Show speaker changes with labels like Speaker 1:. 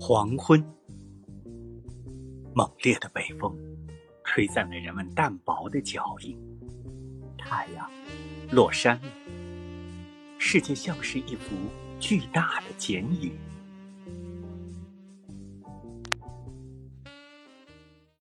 Speaker 1: 黄昏，猛烈的北风吹散了人们淡薄的脚印，太阳落山了，世界像是一幅巨大的剪影。